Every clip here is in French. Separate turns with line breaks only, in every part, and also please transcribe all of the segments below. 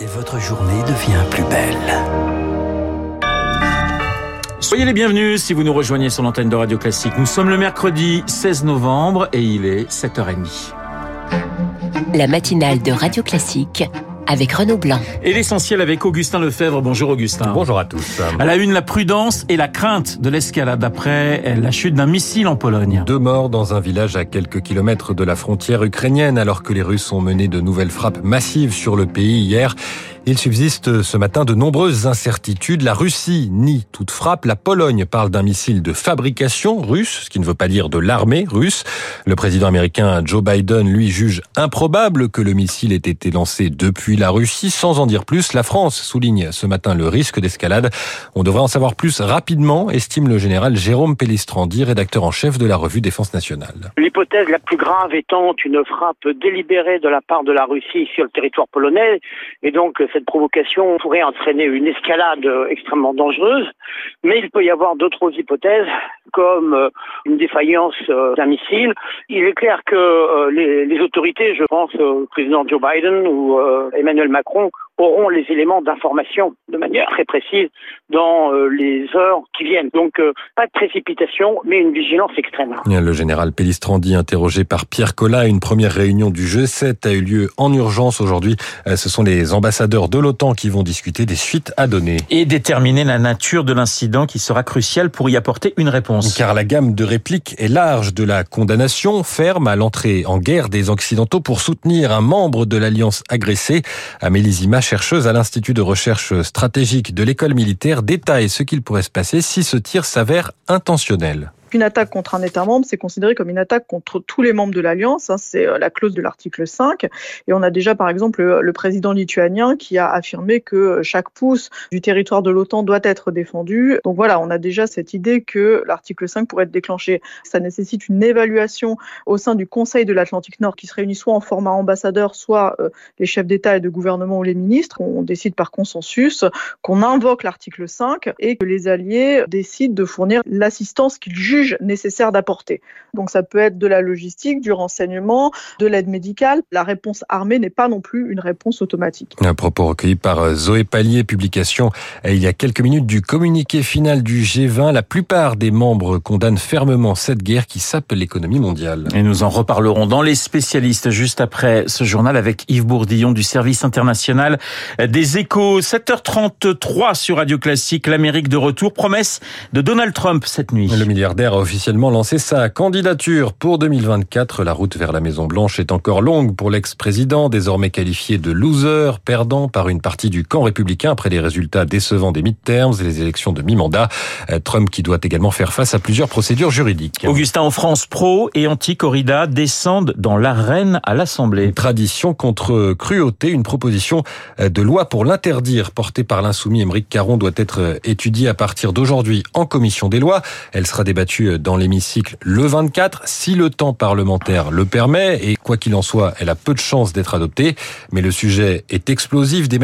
et votre journée devient plus belle.
Soyez les bienvenus si vous nous rejoignez sur l'antenne de Radio Classique. Nous sommes le mercredi 16 novembre et il est 7h30.
La matinale de Radio Classique avec Renaud Blanc.
Et l'essentiel avec Augustin Lefebvre. Bonjour Augustin.
Bonjour à tous.
À la une, la prudence et la crainte de l'escalade après la chute d'un missile en Pologne.
Deux morts dans un village à quelques kilomètres de la frontière ukrainienne alors que les Russes ont mené de nouvelles frappes massives sur le pays hier. Il subsiste ce matin de nombreuses incertitudes. La Russie nie toute frappe. La Pologne parle d'un missile de fabrication russe, ce qui ne veut pas dire de l'armée russe. Le président américain Joe Biden, lui, juge improbable que le missile ait été lancé depuis la Russie. Sans en dire plus, la France souligne ce matin le risque d'escalade. On devrait en savoir plus rapidement, estime le général Jérôme Pellistrandi, rédacteur en chef de la revue Défense nationale.
L'hypothèse la plus grave étant une frappe délibérée de la part de la Russie sur le territoire polonais, et donc cette provocation pourrait entraîner une escalade extrêmement dangereuse, mais il peut y avoir d'autres hypothèses comme euh, une défaillance euh, d'un missile. Il est clair que euh, les, les autorités, je pense au président Joe Biden ou Emmanuel Macron, auront les éléments d'information de manière très précise dans euh, les heures qui viennent. Donc euh, pas de précipitation, mais une vigilance extrême.
Le général Pellistrandi, interrogé par Pierre Collat, une première réunion du G7 a eu lieu en urgence aujourd'hui. Euh, ce sont les ambassadeurs de l'OTAN qui vont discuter des suites à donner.
Et déterminer la nature de l'incident qui sera crucial pour y apporter une réponse.
Car la gamme de répliques est large de la condamnation ferme à l'entrée en guerre des Occidentaux pour soutenir un membre de l'alliance agressée. Amélie Zima chercheuse à l'Institut de recherche stratégique de l'école militaire, détaille ce qu'il pourrait se passer si ce tir s'avère intentionnel.
Une attaque contre un État membre, c'est considéré comme une attaque contre tous les membres de l'Alliance. Hein, c'est euh, la clause de l'article 5. Et on a déjà, par exemple, le, président lituanien qui a affirmé que euh, chaque pouce du territoire de l'OTAN doit être défendu. Donc voilà, on a déjà cette idée que l'article 5 pourrait être déclenché. Ça nécessite une évaluation au sein du Conseil de l'Atlantique Nord qui se réunit soit en format ambassadeur, soit euh, les chefs d'État et de gouvernement ou les ministres. On décide par consensus qu'on invoque l'article 5 et que les alliés décident de fournir l'assistance qu'ils jugent nécessaire d'apporter. Donc ça peut être de la logistique, du renseignement, de l'aide médicale. La réponse armée n'est pas non plus une réponse automatique.
Un propos recueilli par euh, Zoé Pallier, publication euh, il y a quelques minutes du communiqué final du G20. La plupart des membres condamnent fermement cette guerre qui sape l'économie mondiale.
Et nous en reparlerons dans les spécialistes juste après ce journal avec Yves Bourdillon du service international des échos. 7h33 sur Radio Classique, l'Amérique de retour. Promesse de Donald Trump cette nuit.
Le milliardaire a officiellement lancé sa candidature pour 2024. La route vers la Maison Blanche est encore longue pour l'ex-président, désormais qualifié de loser, perdant par une partie du camp républicain après les résultats décevants des midterms et les élections de mi-mandat. Euh, Trump qui doit également faire face à plusieurs procédures juridiques.
Augustin, en France, pro et anti-corrida descendent dans l'arène à l'Assemblée.
Tradition contre cruauté, une proposition de loi pour l'interdire portée par l'insoumis Émeric Caron doit être étudiée à partir d'aujourd'hui en commission des lois. Elle sera débattue dans l'hémicycle le 24, si le temps parlementaire le permet, et quoi qu'il en soit, elle a peu de chances d'être adoptée, mais le sujet est explosif, des,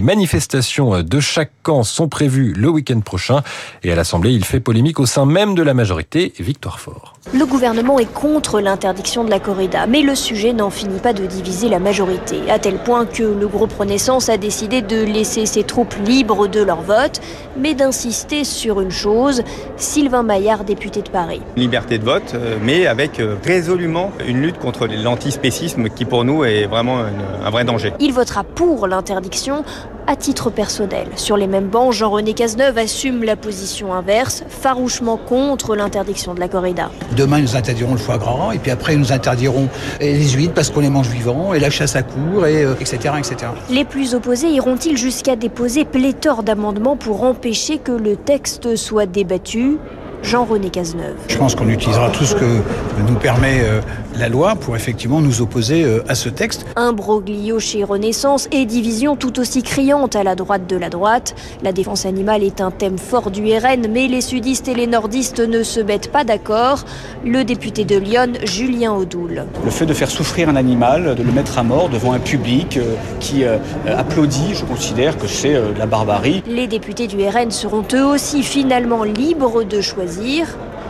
manifestations de chaque camp sont prévues le week-end prochain, et à l'Assemblée, il fait polémique au sein même de la majorité, Victoire Fort.
Le gouvernement est contre l'interdiction de la corrida, mais le sujet n'en finit pas de diviser la majorité, à tel point que le groupe Renaissance a décidé de laisser ses troupes libres de leur vote, mais d'insister sur une chose, Sylvain Maillard député de Paris.
Liberté de vote, euh, mais avec euh, résolument une lutte contre l'antispécisme qui pour nous est vraiment un vrai danger.
Il votera pour l'interdiction à titre personnel. Sur les mêmes bancs, Jean-René Cazeneuve assume la position inverse, farouchement contre l'interdiction de la corrida.
Demain, nous interdirons le foie gras, et puis après, nous interdirons les huîtres parce qu'on les mange vivants, et la chasse à cour, et, etc., euh, etc.
Les plus opposés iront-ils jusqu'à déposer pléthore d'amendements pour empêcher que le texte soit débattu? Jean-René Cazeneuve.
Je pense qu'on utilisera tout ce que nous permet euh, la loi pour effectivement nous opposer euh, à ce texte.
Un broglio chez Renaissance et division tout aussi criante à la droite de la droite. La défense animale est un thème fort du RN, mais les sudistes et les nordistes ne se mettent pas d'accord. Le député de Lyon, Julien Audoul.
Le fait de faire souffrir un animal, de le mettre à mort devant un public euh, qui applaudit, je considère que c'est de la barbarie.
Les députés du RN seront eux aussi finalement libres de choisir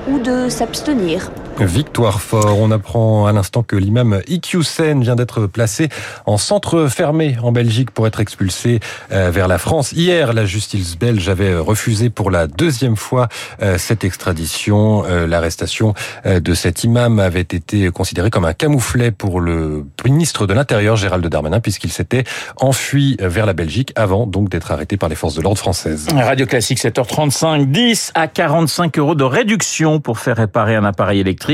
ou de s'abstenir.
Victoire fort. On apprend à l'instant que l'imam Iqiyoussen vient d'être placé en centre fermé en Belgique pour être expulsé euh, vers la France. Hier, la justice belge avait refusé pour la deuxième fois euh, cette extradition. Euh, l'arrestation de cet imam avait été considérée comme un camouflet pour le ministre de l'Intérieur, Gérald Darmanin, puisqu'il s'était enfui vers la Belgique avant donc d'être arrêté par les forces de l'ordre françaises.
Radio Classique 7h35, 10 à 45 euros de réduction pour faire réparer un appareil électrique.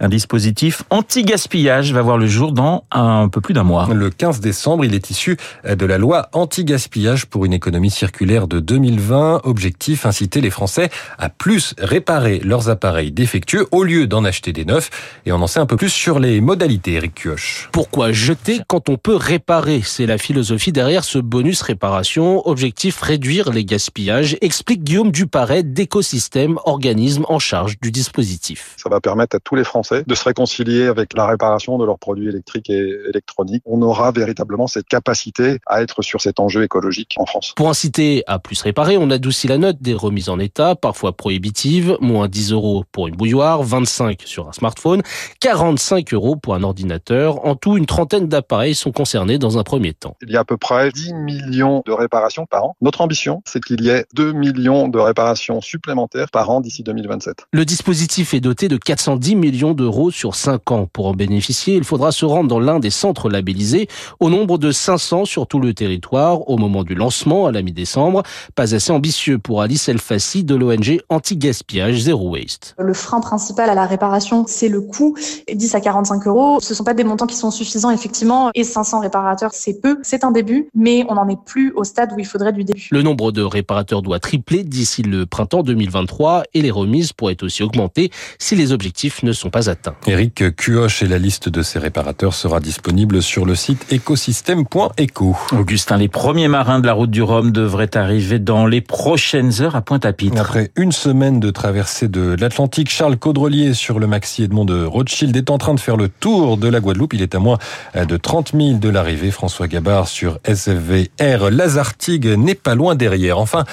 Un dispositif anti-gaspillage va voir le jour dans un peu plus d'un mois.
Le 15 décembre, il est issu de la loi anti-gaspillage pour une économie circulaire de 2020. Objectif, inciter les Français à plus réparer leurs appareils défectueux au lieu d'en acheter des neufs. Et on en sait un peu plus sur les modalités, Eric Kioch.
Pourquoi jeter quand on peut réparer? C'est la philosophie derrière ce bonus réparation. Objectif, réduire les gaspillages, explique Guillaume Duparet d'écosystème, organisme en charge du dispositif.
Ça va permettre à tous les Français de se réconcilier avec la réparation de leurs produits électriques et électroniques. On aura véritablement cette capacité à être sur cet enjeu écologique en France.
Pour inciter à plus réparer, on adoucit la note des remises en état, parfois prohibitives, moins 10 euros pour une bouilloire, 25 sur un smartphone, 45 euros pour un ordinateur. En tout, une trentaine d'appareils sont concernés dans un premier temps.
Il y a à peu près 10 millions de réparations par an. Notre ambition, c'est qu'il y ait 2 millions de réparations supplémentaires par an d'ici 2027.
Le dispositif est doté de 410 millions d'euros sur 5 ans. Pour en bénéficier, il faudra se rendre dans l'un des centres labellisés, au nombre de 500 sur tout le territoire, au moment du lancement à la mi-décembre. Pas assez ambitieux pour Alice Elfassi de l'ONG Anti-Gaspillage Zero Waste.
Le frein principal à la réparation, c'est le coût. 10 à 45 euros, ce ne sont pas des montants qui sont suffisants, effectivement, et 500 réparateurs, c'est peu. C'est un début, mais on n'en est plus au stade où il faudrait du début.
Le nombre de réparateurs doit tripler d'ici le printemps 2023 et les remises pourraient aussi augmenter si les objectifs ne sont pas atteints.
Eric Cuoche et la liste de ces réparateurs sera disponible sur le site écosystème.eco.
Augustin, les premiers marins de la route du Rhum devraient arriver dans les prochaines heures à Pointe-à-Pitre.
Après une semaine de traversée de l'Atlantique, Charles Caudrelier sur le Maxi Edmond de Rothschild est en train de faire le tour de la Guadeloupe. Il est à moins de 30 000 de l'arrivée. François Gabard sur SVR Lazartigue n'est pas loin derrière. Enfin,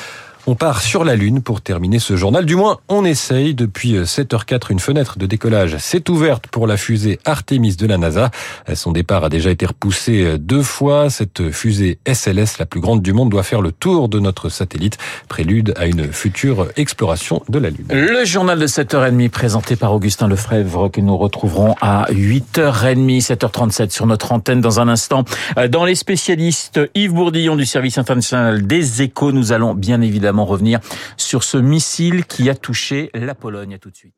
on part sur la Lune pour terminer ce journal. Du moins, on essaye. Depuis 7h04, une fenêtre de décollage s'est ouverte pour la fusée Artemis de la NASA. Son départ a déjà été repoussé deux fois. Cette fusée SLS, la plus grande du monde, doit faire le tour de notre satellite, prélude à une future exploration de la Lune.
Le journal de 7h30 présenté par Augustin Lefebvre que nous retrouverons à 8h30, 7h37 sur notre antenne dans un instant. Dans les spécialistes, Yves Bourdillon du service international des échos, nous allons bien revenir sur ce missile qui a touché la Pologne. À tout de suite.